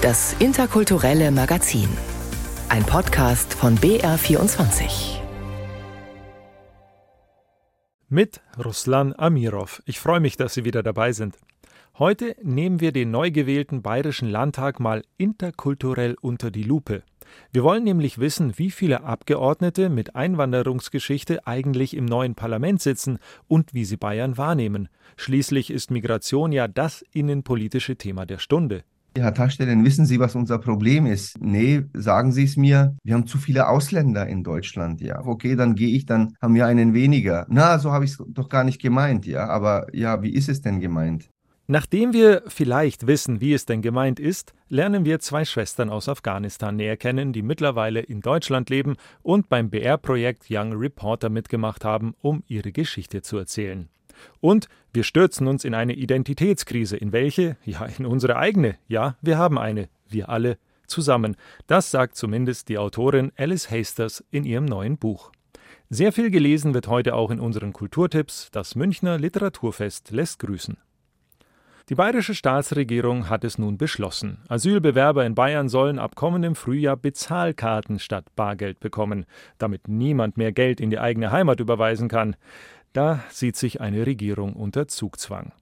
Das interkulturelle Magazin. Ein Podcast von BR24. Mit Ruslan Amirov. Ich freue mich, dass Sie wieder dabei sind. Heute nehmen wir den neu gewählten Bayerischen Landtag mal interkulturell unter die Lupe. Wir wollen nämlich wissen, wie viele Abgeordnete mit Einwanderungsgeschichte eigentlich im neuen Parlament sitzen und wie sie Bayern wahrnehmen. Schließlich ist Migration ja das innenpolitische Thema der Stunde. Herr Taschstellen, wissen Sie, was unser Problem ist? Nee, sagen Sie es mir. Wir haben zu viele Ausländer in Deutschland, ja. Okay, dann gehe ich, dann haben wir einen weniger. Na, so habe ich es doch gar nicht gemeint, ja. Aber ja, wie ist es denn gemeint? Nachdem wir vielleicht wissen, wie es denn gemeint ist, lernen wir zwei Schwestern aus Afghanistan näher kennen, die mittlerweile in Deutschland leben und beim BR-Projekt Young Reporter mitgemacht haben, um ihre Geschichte zu erzählen. Und wir stürzen uns in eine Identitätskrise, in welche, ja, in unsere eigene, ja, wir haben eine, wir alle zusammen. Das sagt zumindest die Autorin Alice Hasters in ihrem neuen Buch. Sehr viel gelesen wird heute auch in unseren Kulturtipps. Das Münchner Literaturfest lässt grüßen. Die bayerische Staatsregierung hat es nun beschlossen. Asylbewerber in Bayern sollen ab kommendem Frühjahr Bezahlkarten statt Bargeld bekommen, damit niemand mehr Geld in die eigene Heimat überweisen kann. Da sieht sich eine Regierung unter Zugzwang.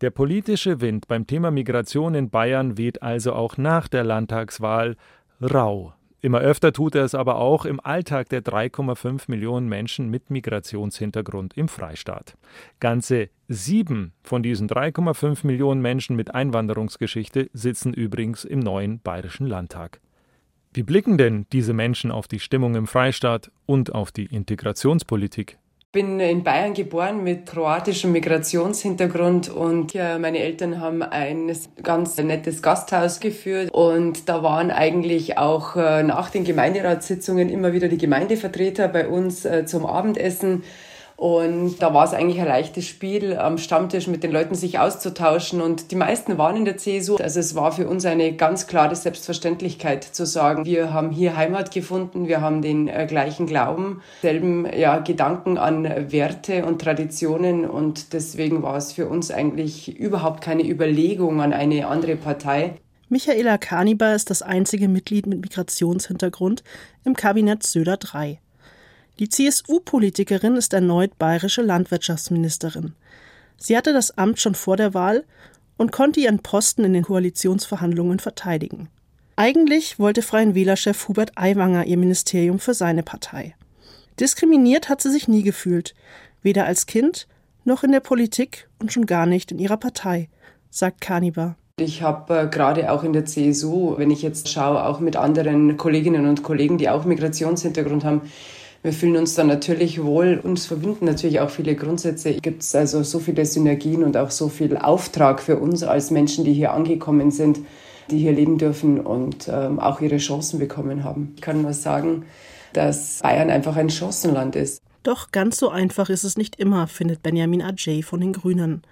Der politische Wind beim Thema Migration in Bayern weht also auch nach der Landtagswahl rau. Immer öfter tut er es aber auch im Alltag der 3,5 Millionen Menschen mit Migrationshintergrund im Freistaat. Ganze sieben von diesen 3,5 Millionen Menschen mit Einwanderungsgeschichte sitzen übrigens im neuen Bayerischen Landtag. Wie blicken denn diese Menschen auf die Stimmung im Freistaat und auf die Integrationspolitik? Bin in Bayern geboren mit kroatischem Migrationshintergrund und meine Eltern haben ein ganz nettes Gasthaus geführt und da waren eigentlich auch äh, nach den Gemeinderatssitzungen immer wieder die Gemeindevertreter bei uns äh, zum Abendessen. Und da war es eigentlich ein leichtes Spiel, am Stammtisch mit den Leuten sich auszutauschen. Und die meisten waren in der CSU. Also es war für uns eine ganz klare Selbstverständlichkeit zu sagen, wir haben hier Heimat gefunden, wir haben den äh, gleichen Glauben, selben ja, Gedanken an Werte und Traditionen. Und deswegen war es für uns eigentlich überhaupt keine Überlegung an eine andere Partei. Michaela Kaniber ist das einzige Mitglied mit Migrationshintergrund im Kabinett Söder III. Die CSU-Politikerin ist erneut bayerische Landwirtschaftsministerin. Sie hatte das Amt schon vor der Wahl und konnte ihren Posten in den Koalitionsverhandlungen verteidigen. Eigentlich wollte Freien Wählerchef Hubert Aiwanger ihr Ministerium für seine Partei. Diskriminiert hat sie sich nie gefühlt, weder als Kind noch in der Politik und schon gar nicht in ihrer Partei, sagt Kaniba. Ich habe äh, gerade auch in der CSU, wenn ich jetzt schaue, auch mit anderen Kolleginnen und Kollegen, die auch Migrationshintergrund haben, wir fühlen uns dann natürlich wohl. Uns verbinden natürlich auch viele Grundsätze. Gibt es also so viele Synergien und auch so viel Auftrag für uns als Menschen, die hier angekommen sind, die hier leben dürfen und ähm, auch ihre Chancen bekommen haben. Ich kann nur sagen, dass Bayern einfach ein Chancenland ist. Doch ganz so einfach ist es nicht immer, findet Benjamin Ajay von den Grünen.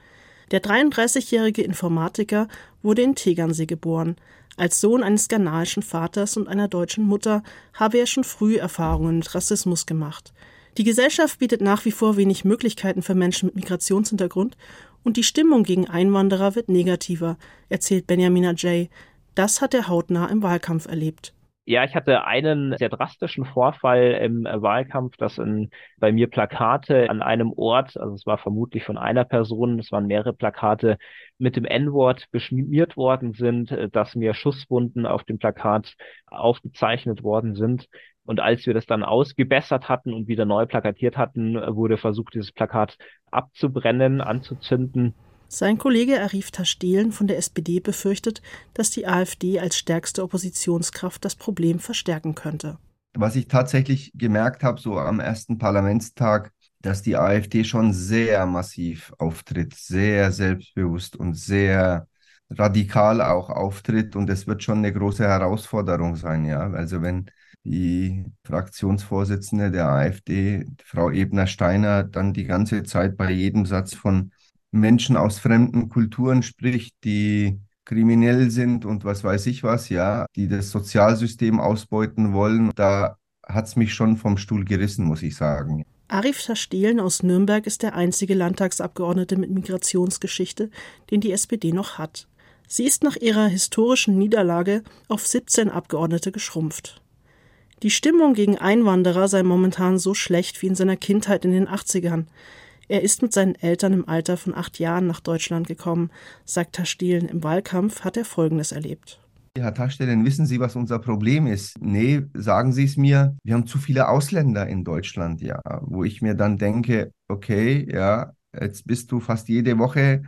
Der 33-jährige Informatiker wurde in Tegernsee geboren. Als Sohn eines ghanaischen Vaters und einer deutschen Mutter habe er schon früh Erfahrungen mit Rassismus gemacht. Die Gesellschaft bietet nach wie vor wenig Möglichkeiten für Menschen mit Migrationshintergrund und die Stimmung gegen Einwanderer wird negativer, erzählt Benjamin Ajay. Das hat er hautnah im Wahlkampf erlebt. Ja, ich hatte einen sehr drastischen Vorfall im Wahlkampf, dass in, bei mir Plakate an einem Ort, also es war vermutlich von einer Person, es waren mehrere Plakate mit dem N-Wort beschmiert worden sind, äh, dass mir Schusswunden auf dem Plakat aufgezeichnet worden sind. Und als wir das dann ausgebessert hatten und wieder neu plakatiert hatten, wurde versucht, dieses Plakat abzubrennen, anzuzünden. Sein Kollege Arif Taschdelen von der SPD befürchtet, dass die AfD als stärkste Oppositionskraft das Problem verstärken könnte. Was ich tatsächlich gemerkt habe, so am ersten Parlamentstag, dass die AfD schon sehr massiv auftritt, sehr selbstbewusst und sehr radikal auch auftritt. Und es wird schon eine große Herausforderung sein, ja. Also wenn die Fraktionsvorsitzende der AfD, Frau Ebner-Steiner, dann die ganze Zeit bei jedem Satz von Menschen aus fremden Kulturen spricht, die kriminell sind und was weiß ich was, ja, die das Sozialsystem ausbeuten wollen. Da hat es mich schon vom Stuhl gerissen, muss ich sagen. Arif Verstehlen aus Nürnberg ist der einzige Landtagsabgeordnete mit Migrationsgeschichte, den die SPD noch hat. Sie ist nach ihrer historischen Niederlage auf 17 Abgeordnete geschrumpft. Die Stimmung gegen Einwanderer sei momentan so schlecht wie in seiner Kindheit in den 80ern. Er ist mit seinen Eltern im Alter von acht Jahren nach Deutschland gekommen, sagt Tastielen. Im Wahlkampf hat er Folgendes erlebt. Herr Taschstellen, wissen Sie, was unser Problem ist? Nee, sagen Sie es mir. Wir haben zu viele Ausländer in Deutschland, ja. Wo ich mir dann denke, okay, ja, jetzt bist du fast jede Woche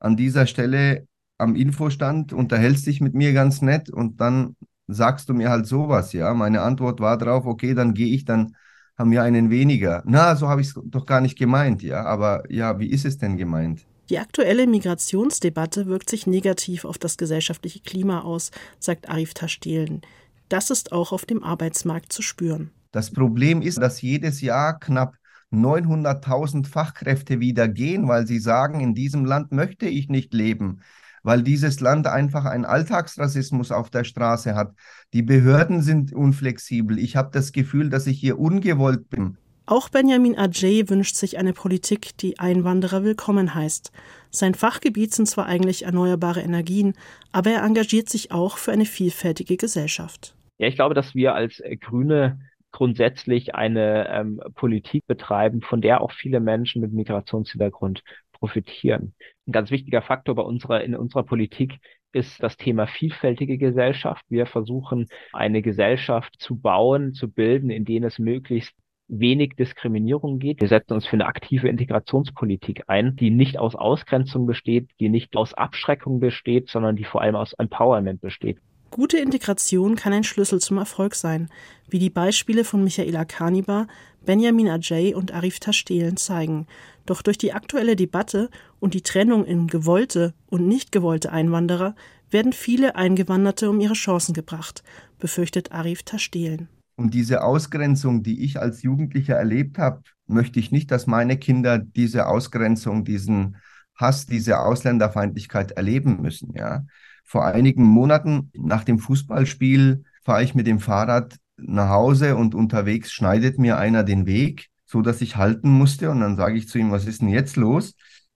an dieser Stelle am Infostand, unterhältst dich mit mir ganz nett und dann sagst du mir halt sowas, ja. Meine Antwort war drauf, okay, dann gehe ich, dann haben wir einen weniger. Na, so habe ich es doch gar nicht gemeint, ja. Aber ja, wie ist es denn gemeint? Die aktuelle Migrationsdebatte wirkt sich negativ auf das gesellschaftliche Klima aus, sagt Arif Tastielen. Das ist auch auf dem Arbeitsmarkt zu spüren. Das Problem ist, dass jedes Jahr knapp 900.000 Fachkräfte wieder gehen, weil sie sagen, in diesem Land möchte ich nicht leben weil dieses Land einfach einen Alltagsrassismus auf der Straße hat. Die Behörden sind unflexibel. Ich habe das Gefühl, dass ich hier ungewollt bin. Auch Benjamin Ajay wünscht sich eine Politik, die Einwanderer willkommen heißt. Sein Fachgebiet sind zwar eigentlich erneuerbare Energien, aber er engagiert sich auch für eine vielfältige Gesellschaft. Ja, ich glaube, dass wir als Grüne grundsätzlich eine ähm, Politik betreiben, von der auch viele Menschen mit Migrationshintergrund profitieren. Ein ganz wichtiger Faktor bei unserer, in unserer Politik ist das Thema vielfältige Gesellschaft. Wir versuchen, eine Gesellschaft zu bauen, zu bilden, in denen es möglichst wenig Diskriminierung geht. Wir setzen uns für eine aktive Integrationspolitik ein, die nicht aus Ausgrenzung besteht, die nicht aus Abschreckung besteht, sondern die vor allem aus Empowerment besteht. Gute Integration kann ein Schlüssel zum Erfolg sein, wie die Beispiele von Michaela Kaniba, Benjamin Ajay und Arif Taschdelen zeigen. Doch durch die aktuelle Debatte und die Trennung in gewollte und nicht gewollte Einwanderer werden viele Eingewanderte um ihre Chancen gebracht, befürchtet Arif Taschdelen. Und diese Ausgrenzung, die ich als Jugendlicher erlebt habe, möchte ich nicht, dass meine Kinder diese Ausgrenzung, diesen Hass, diese Ausländerfeindlichkeit erleben müssen. Ja, vor einigen Monaten nach dem Fußballspiel fahre ich mit dem Fahrrad nach Hause und unterwegs schneidet mir einer den Weg, so dass ich halten musste und dann sage ich zu ihm, was ist denn jetzt los?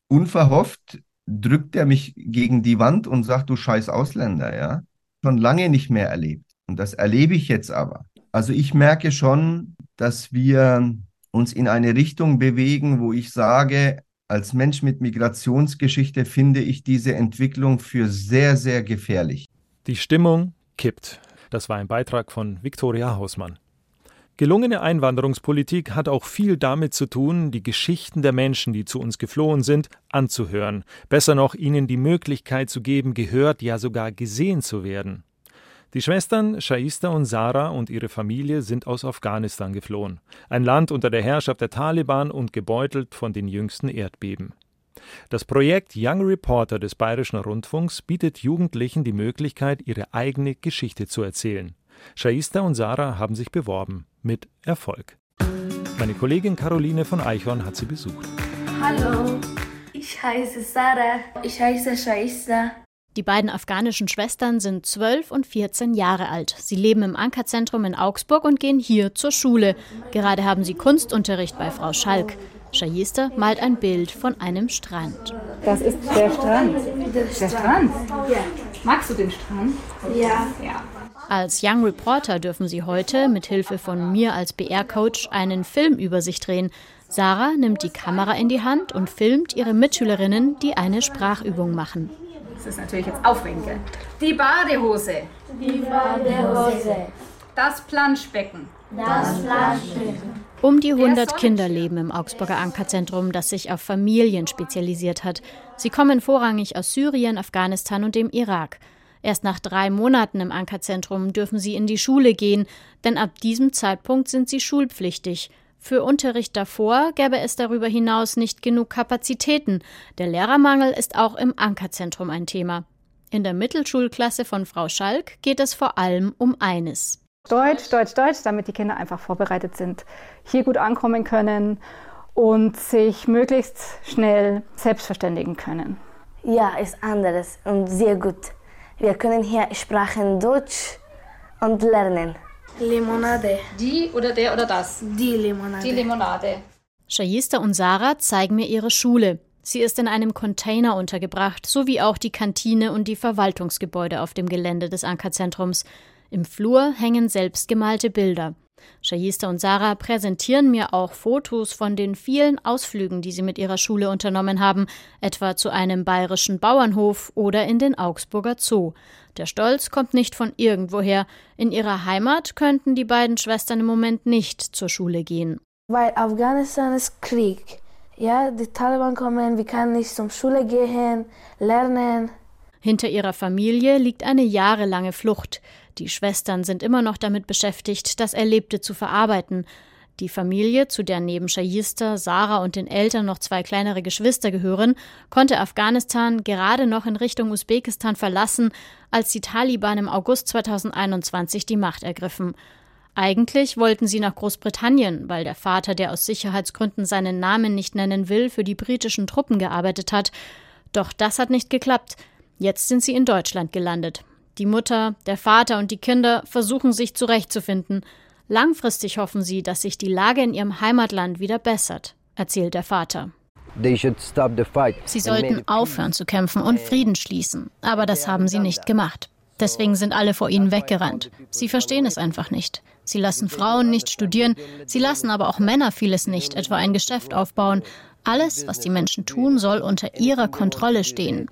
Unverhofft drückt er mich gegen die Wand und sagt, du scheiß Ausländer, ja? Schon lange nicht mehr erlebt. Und das erlebe ich jetzt aber. Also ich merke schon, dass wir uns in eine Richtung bewegen, wo ich sage, als Mensch mit Migrationsgeschichte finde ich diese Entwicklung für sehr, sehr gefährlich. Die Stimmung kippt. Das war ein Beitrag von Viktoria Hausmann. Gelungene Einwanderungspolitik hat auch viel damit zu tun, die Geschichten der Menschen, die zu uns geflohen sind, anzuhören, besser noch ihnen die Möglichkeit zu geben, gehört, ja sogar gesehen zu werden. Die Schwestern Shaista und Sarah und ihre Familie sind aus Afghanistan geflohen, ein Land unter der Herrschaft der Taliban und gebeutelt von den jüngsten Erdbeben. Das Projekt Young Reporter des Bayerischen Rundfunks bietet Jugendlichen die Möglichkeit, ihre eigene Geschichte zu erzählen. Shaista und Sarah haben sich beworben, mit Erfolg. Meine Kollegin Caroline von Eichhorn hat sie besucht. Hallo, ich heiße Sarah. Ich heiße Shaista. Die beiden afghanischen Schwestern sind 12 und 14 Jahre alt. Sie leben im Ankerzentrum in Augsburg und gehen hier zur Schule. Gerade haben sie Kunstunterricht bei Frau Schalk. Shayista malt ein Bild von einem Strand. Das ist der Strand. Der Strand? Ja. Magst du den Strand? Ja. Ja. Als Young Reporter dürfen sie heute mit Hilfe von mir als BR-Coach einen Film über sich drehen. Sarah nimmt die Kamera in die Hand und filmt ihre Mitschülerinnen, die eine Sprachübung machen. Das ist natürlich jetzt aufregend. Die Badehose. Die Badehose. Das Planschbecken. Das Planschbecken. Um die 100 Kinder leben im Augsburger Ankerzentrum, das sich auf Familien spezialisiert hat. Sie kommen vorrangig aus Syrien, Afghanistan und dem Irak. Erst nach drei Monaten im Ankerzentrum dürfen sie in die Schule gehen, denn ab diesem Zeitpunkt sind sie schulpflichtig. Für Unterricht davor gäbe es darüber hinaus nicht genug Kapazitäten. Der Lehrermangel ist auch im Ankerzentrum ein Thema. In der Mittelschulklasse von Frau Schalk geht es vor allem um eines. Deutsch, Deutsch, Deutsch, damit die Kinder einfach vorbereitet sind, hier gut ankommen können und sich möglichst schnell selbstverständigen können. Ja, ist anderes und sehr gut. Wir können hier Sprachen Deutsch und lernen. Limonade. Die oder der oder das? Die Limonade. Die Limonade. Shayista und Sarah zeigen mir ihre Schule. Sie ist in einem Container untergebracht, sowie auch die Kantine und die Verwaltungsgebäude auf dem Gelände des Ankerzentrums. Im Flur hängen selbstgemalte Bilder. Shayista und Sarah präsentieren mir auch Fotos von den vielen Ausflügen, die sie mit ihrer Schule unternommen haben, etwa zu einem bayerischen Bauernhof oder in den Augsburger Zoo. Der Stolz kommt nicht von irgendwoher. In ihrer Heimat könnten die beiden Schwestern im Moment nicht zur Schule gehen. Weil Afghanistan ist Krieg. Ja, die Taliban kommen, wir können nicht zur Schule gehen, lernen. Hinter ihrer Familie liegt eine jahrelange Flucht. Die Schwestern sind immer noch damit beschäftigt, das Erlebte zu verarbeiten. Die Familie, zu der neben Shayista, Sarah und den Eltern noch zwei kleinere Geschwister gehören, konnte Afghanistan gerade noch in Richtung Usbekistan verlassen, als die Taliban im August 2021 die Macht ergriffen. Eigentlich wollten sie nach Großbritannien, weil der Vater, der aus Sicherheitsgründen seinen Namen nicht nennen will, für die britischen Truppen gearbeitet hat. Doch das hat nicht geklappt. Jetzt sind sie in Deutschland gelandet. Die Mutter, der Vater und die Kinder versuchen sich zurechtzufinden. Langfristig hoffen sie, dass sich die Lage in ihrem Heimatland wieder bessert, erzählt der Vater. Sie sollten aufhören zu kämpfen und Frieden schließen, aber das haben sie nicht gemacht. Deswegen sind alle vor ihnen weggerannt. Sie verstehen es einfach nicht. Sie lassen Frauen nicht studieren, sie lassen aber auch Männer vieles nicht, etwa ein Geschäft aufbauen. Alles, was die Menschen tun, soll unter ihrer Kontrolle stehen.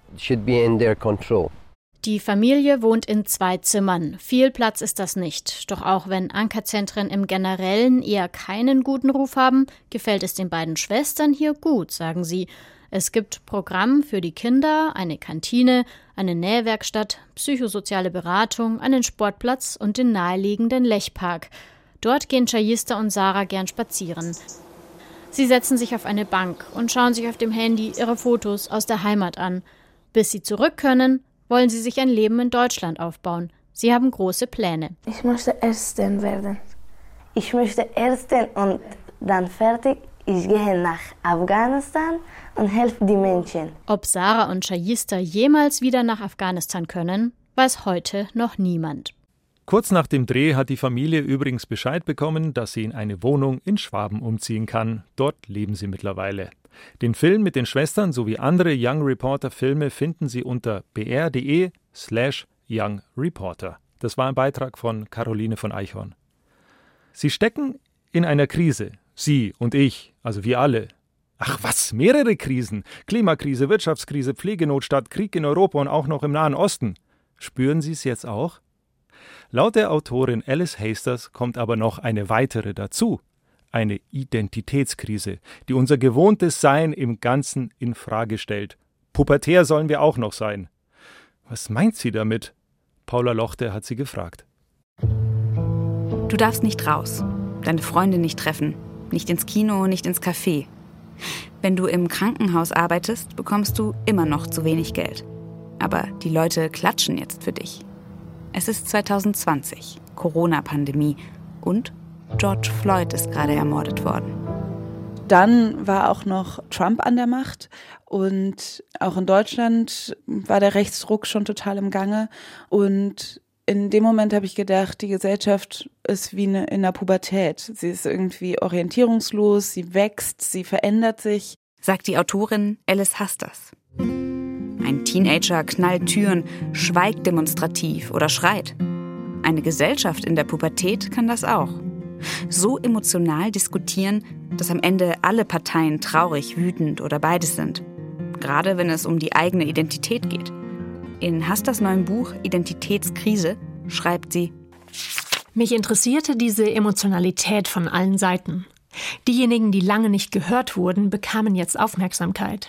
Die Familie wohnt in zwei Zimmern. Viel Platz ist das nicht. Doch auch wenn Ankerzentren im Generellen eher keinen guten Ruf haben, gefällt es den beiden Schwestern hier gut, sagen sie. Es gibt Programm für die Kinder, eine Kantine, eine Nähwerkstatt, psychosoziale Beratung, einen Sportplatz und den naheliegenden Lechpark. Dort gehen Chayista und Sarah gern spazieren. Sie setzen sich auf eine Bank und schauen sich auf dem Handy ihre Fotos aus der Heimat an. Bis sie zurück können, wollen sie sich ein Leben in Deutschland aufbauen. Sie haben große Pläne. Ich möchte Ärztin werden. Ich möchte Ärztin und dann fertig. Ich gehe nach Afghanistan und helfe die Menschen. Ob Sarah und Shayista jemals wieder nach Afghanistan können, weiß heute noch niemand. Kurz nach dem Dreh hat die Familie übrigens Bescheid bekommen, dass sie in eine Wohnung in Schwaben umziehen kann. Dort leben sie mittlerweile. Den Film mit den Schwestern sowie andere Young Reporter Filme finden Sie unter br.de slash Young Reporter. Das war ein Beitrag von Caroline von Eichhorn. Sie stecken in einer Krise. Sie und ich, also wir alle. Ach was, mehrere Krisen. Klimakrise, Wirtschaftskrise, Pflegenotstand, Krieg in Europa und auch noch im Nahen Osten. Spüren Sie es jetzt auch? Laut der Autorin Alice Hasters kommt aber noch eine weitere dazu eine Identitätskrise, die unser gewohntes Sein im Ganzen in Frage stellt. Pubertär sollen wir auch noch sein. Was meint sie damit? Paula Lochte hat sie gefragt. Du darfst nicht raus, deine Freunde nicht treffen, nicht ins Kino, nicht ins Café. Wenn du im Krankenhaus arbeitest, bekommst du immer noch zu wenig Geld. Aber die Leute klatschen jetzt für dich. Es ist 2020, Corona-Pandemie und George Floyd ist gerade ermordet worden. Dann war auch noch Trump an der Macht und auch in Deutschland war der Rechtsdruck schon total im Gange. Und in dem Moment habe ich gedacht, die Gesellschaft ist wie eine, in der Pubertät. Sie ist irgendwie orientierungslos, sie wächst, sie verändert sich. Sagt die Autorin Alice Hasters. Ein Teenager knallt Türen, schweigt demonstrativ oder schreit. Eine Gesellschaft in der Pubertät kann das auch so emotional diskutieren, dass am Ende alle Parteien traurig, wütend oder beides sind. Gerade wenn es um die eigene Identität geht. In Hastas neuem Buch Identitätskrise schreibt sie, mich interessierte diese Emotionalität von allen Seiten. Diejenigen, die lange nicht gehört wurden, bekamen jetzt Aufmerksamkeit.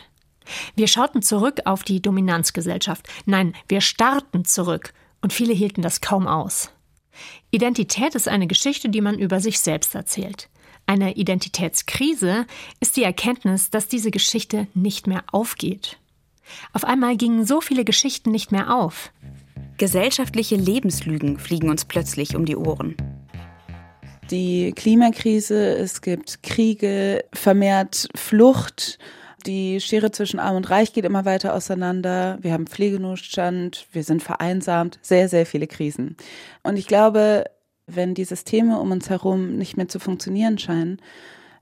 Wir schauten zurück auf die Dominanzgesellschaft. Nein, wir starrten zurück, und viele hielten das kaum aus. Identität ist eine Geschichte, die man über sich selbst erzählt. Eine Identitätskrise ist die Erkenntnis, dass diese Geschichte nicht mehr aufgeht. Auf einmal gingen so viele Geschichten nicht mehr auf. Gesellschaftliche Lebenslügen fliegen uns plötzlich um die Ohren. Die Klimakrise, es gibt Kriege, vermehrt Flucht, die Schere zwischen Arm und Reich geht immer weiter auseinander. Wir haben Pflegenotstand, wir sind vereinsamt, sehr, sehr viele Krisen. Und ich glaube, wenn die Systeme um uns herum nicht mehr zu funktionieren scheinen,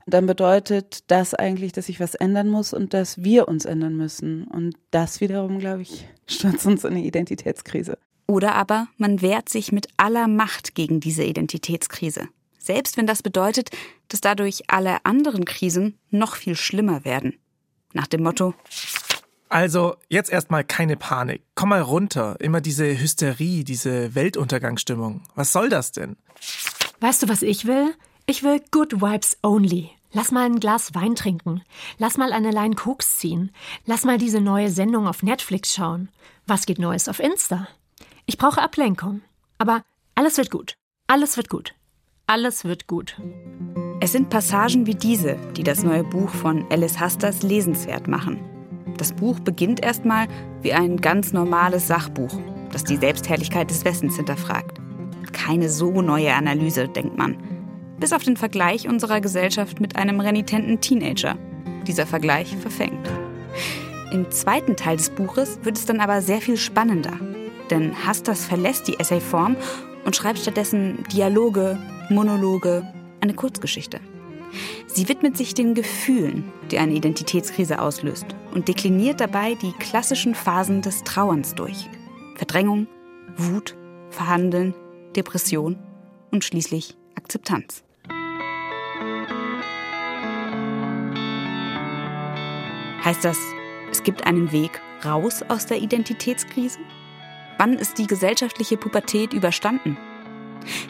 dann bedeutet das eigentlich, dass sich was ändern muss und dass wir uns ändern müssen. Und das wiederum, glaube ich, stürzt uns in eine Identitätskrise. Oder aber man wehrt sich mit aller Macht gegen diese Identitätskrise. Selbst wenn das bedeutet, dass dadurch alle anderen Krisen noch viel schlimmer werden. Nach dem Motto, also, jetzt erstmal keine Panik. Komm mal runter. Immer diese Hysterie, diese Weltuntergangsstimmung. Was soll das denn? Weißt du, was ich will? Ich will Good Vibes Only. Lass mal ein Glas Wein trinken. Lass mal eine Line Koks ziehen. Lass mal diese neue Sendung auf Netflix schauen. Was geht Neues auf Insta? Ich brauche Ablenkung. Aber alles wird gut. Alles wird gut. Alles wird gut. Es sind Passagen wie diese, die das neue Buch von Alice Hasters lesenswert machen. Das Buch beginnt erstmal wie ein ganz normales Sachbuch, das die Selbstherrlichkeit des Westens hinterfragt. Keine so neue Analyse, denkt man. Bis auf den Vergleich unserer Gesellschaft mit einem renitenten Teenager. Dieser Vergleich verfängt. Im zweiten Teil des Buches wird es dann aber sehr viel spannender. Denn Hasters verlässt die Essayform und schreibt stattdessen Dialoge, Monologe, eine Kurzgeschichte. Sie widmet sich den Gefühlen, die eine Identitätskrise auslöst und dekliniert dabei die klassischen Phasen des Trauerns durch. Verdrängung, Wut, Verhandeln, Depression und schließlich Akzeptanz. Heißt das, es gibt einen Weg raus aus der Identitätskrise? Wann ist die gesellschaftliche Pubertät überstanden?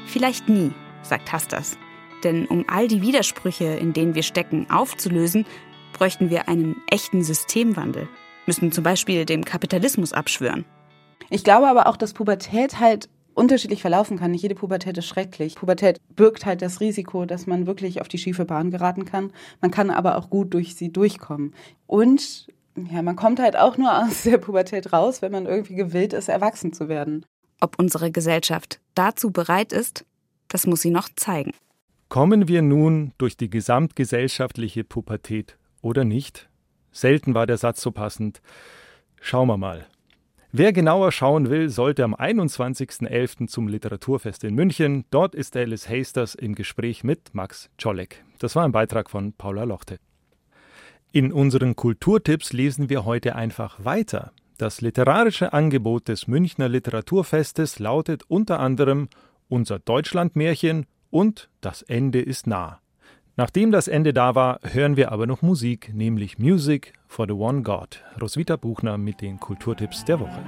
Vielleicht nie, sagt Hasters. Denn um all die Widersprüche, in denen wir stecken, aufzulösen, bräuchten wir einen echten Systemwandel, müssen zum Beispiel dem Kapitalismus abschwören. Ich glaube aber auch, dass Pubertät halt unterschiedlich verlaufen kann. Nicht jede Pubertät ist schrecklich. Pubertät birgt halt das Risiko, dass man wirklich auf die schiefe Bahn geraten kann. Man kann aber auch gut durch sie durchkommen. Und ja, man kommt halt auch nur aus der Pubertät raus, wenn man irgendwie gewillt ist, erwachsen zu werden. Ob unsere Gesellschaft dazu bereit ist, das muss sie noch zeigen. Kommen wir nun durch die gesamtgesellschaftliche Pubertät oder nicht? Selten war der Satz so passend. Schauen wir mal. Wer genauer schauen will, sollte am 21.11. zum Literaturfest in München. Dort ist Alice Hasters im Gespräch mit Max Czolek. Das war ein Beitrag von Paula Lochte. In unseren Kulturtipps lesen wir heute einfach weiter. Das literarische Angebot des Münchner Literaturfestes lautet unter anderem Unser Deutschlandmärchen und Das Ende ist nah. Nachdem das Ende da war, hören wir aber noch Musik, nämlich Music for the One God. Roswitha Buchner mit den Kulturtipps der Woche.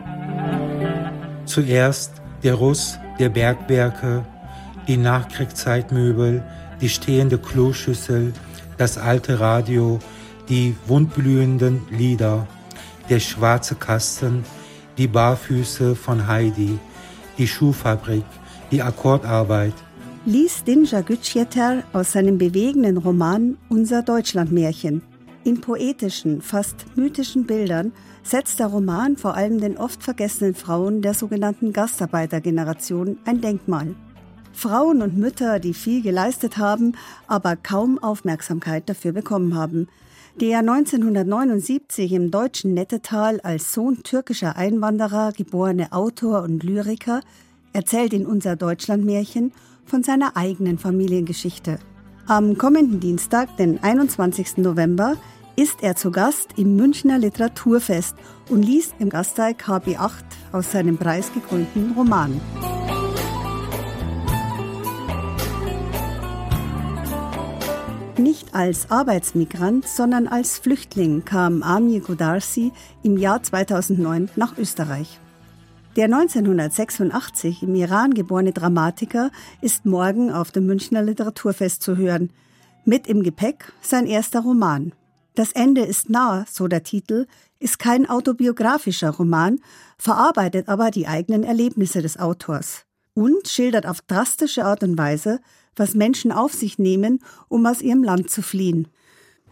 Zuerst der Russ der Bergwerke, die Nachkriegszeitmöbel, die stehende Kloschüssel, das alte Radio, die wundblühenden Lieder, der schwarze Kasten, die Barfüße von Heidi, die Schuhfabrik, die Akkordarbeit, liest Dinja Gütschieter aus seinem bewegenden Roman Unser Deutschlandmärchen. In poetischen, fast mythischen Bildern setzt der Roman vor allem den oft vergessenen Frauen der sogenannten Gastarbeitergeneration ein Denkmal. Frauen und Mütter, die viel geleistet haben, aber kaum Aufmerksamkeit dafür bekommen haben. Der 1979 im deutschen Nettetal als Sohn türkischer Einwanderer geborene Autor und Lyriker erzählt in unser Deutschlandmärchen von seiner eigenen Familiengeschichte. Am kommenden Dienstag, den 21. November, ist er zu Gast im Münchner Literaturfest und liest im Gasteig KB8 aus seinem preisgekrönten Roman. Nicht als Arbeitsmigrant, sondern als Flüchtling kam Amir Godarsi im Jahr 2009 nach Österreich. Der 1986 im Iran geborene Dramatiker ist morgen auf dem Münchner Literaturfest zu hören. Mit im Gepäck sein erster Roman. Das Ende ist nah, so der Titel, ist kein autobiografischer Roman, verarbeitet aber die eigenen Erlebnisse des Autors und schildert auf drastische Art und Weise, was Menschen auf sich nehmen, um aus ihrem Land zu fliehen.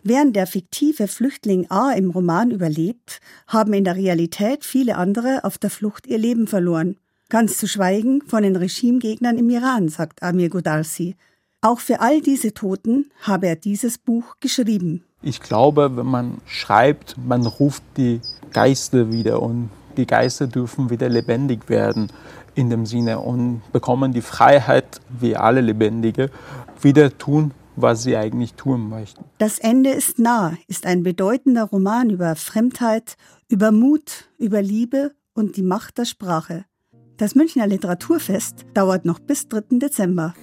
Während der fiktive Flüchtling A im Roman überlebt, haben in der Realität viele andere auf der Flucht ihr Leben verloren. Ganz zu schweigen von den Regimegegnern im Iran, sagt Amir Godarsi. Auch für all diese Toten habe er dieses Buch geschrieben. Ich glaube, wenn man schreibt, man ruft die Geister wieder und die Geister dürfen wieder lebendig werden in dem Sinne und bekommen die Freiheit, wie alle Lebendige, wieder tun, was sie eigentlich tun möchten. Das Ende ist nah ist ein bedeutender Roman über Fremdheit, über Mut, über Liebe und die Macht der Sprache. Das Münchner Literaturfest dauert noch bis 3. Dezember.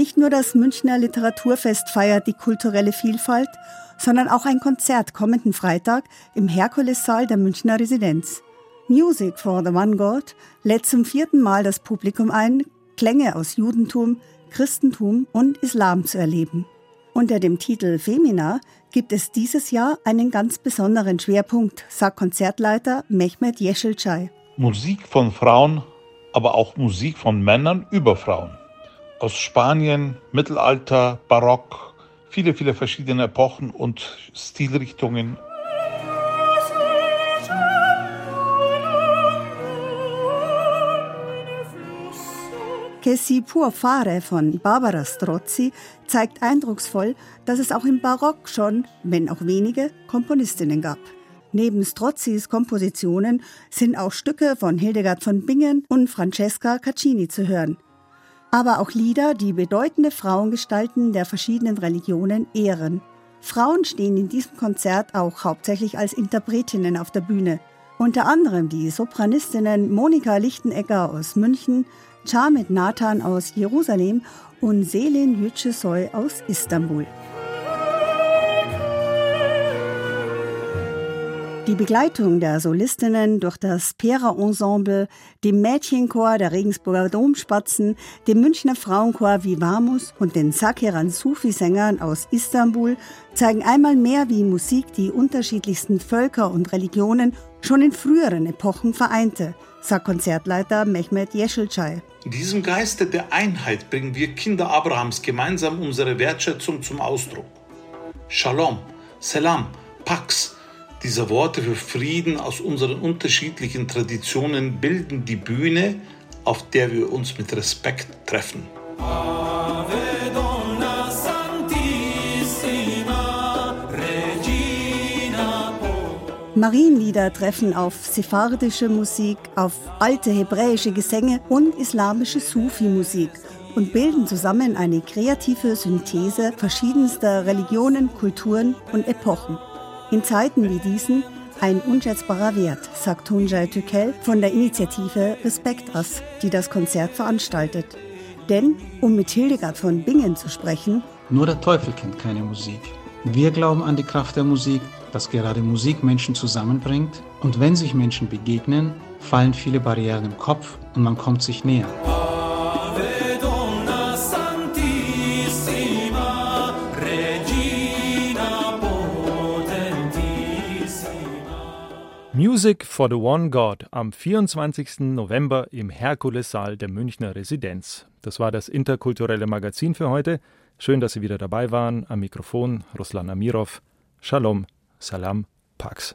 Nicht nur das Münchner Literaturfest feiert die kulturelle Vielfalt, sondern auch ein Konzert kommenden Freitag im Herkulessaal der Münchner Residenz. Music for the One God lädt zum vierten Mal das Publikum ein, Klänge aus Judentum, Christentum und Islam zu erleben. Unter dem Titel Femina gibt es dieses Jahr einen ganz besonderen Schwerpunkt, sagt Konzertleiter Mehmet Yeşilçay. Musik von Frauen, aber auch Musik von Männern über Frauen aus Spanien, Mittelalter, Barock, viele, viele verschiedene Epochen und Stilrichtungen. Che si può fare von Barbara Strozzi zeigt eindrucksvoll, dass es auch im Barock schon, wenn auch wenige, Komponistinnen gab. Neben Strozzis Kompositionen sind auch Stücke von Hildegard von Bingen und Francesca Caccini zu hören aber auch Lieder, die bedeutende Frauengestalten der verschiedenen Religionen ehren. Frauen stehen in diesem Konzert auch hauptsächlich als Interpretinnen auf der Bühne. Unter anderem die Sopranistinnen Monika Lichtenegger aus München, Chamit Nathan aus Jerusalem und Selin Yücesoy aus Istanbul. Die Begleitung der Solistinnen durch das Pera-Ensemble, dem Mädchenchor der Regensburger Domspatzen, dem Münchner Frauenchor Vivamus und den Sakiran Sufi-Sängern aus Istanbul zeigen einmal mehr, wie Musik die unterschiedlichsten Völker und Religionen schon in früheren Epochen vereinte, sagt Konzertleiter Mehmet Yeşilçay. In diesem Geiste der Einheit bringen wir Kinder Abrahams gemeinsam unsere Wertschätzung zum Ausdruck. Shalom, Selam, Pax, diese Worte für Frieden aus unseren unterschiedlichen Traditionen bilden die Bühne, auf der wir uns mit Respekt treffen. Marienlieder treffen auf sephardische Musik, auf alte hebräische Gesänge und islamische Sufi-Musik und bilden zusammen eine kreative Synthese verschiedenster Religionen, Kulturen und Epochen. In Zeiten wie diesen ein unschätzbarer Wert, sagt Tunjai Tükel von der Initiative Respekt Us, die das Konzert veranstaltet. Denn, um mit Hildegard von Bingen zu sprechen, nur der Teufel kennt keine Musik. Wir glauben an die Kraft der Musik, dass gerade Musik Menschen zusammenbringt und wenn sich Menschen begegnen, fallen viele Barrieren im Kopf und man kommt sich näher. Music for the One God am 24. November im Herkulessaal der Münchner Residenz. Das war das interkulturelle Magazin für heute. Schön, dass Sie wieder dabei waren. Am Mikrofon Ruslan Amirov. Shalom, Salam, Pax.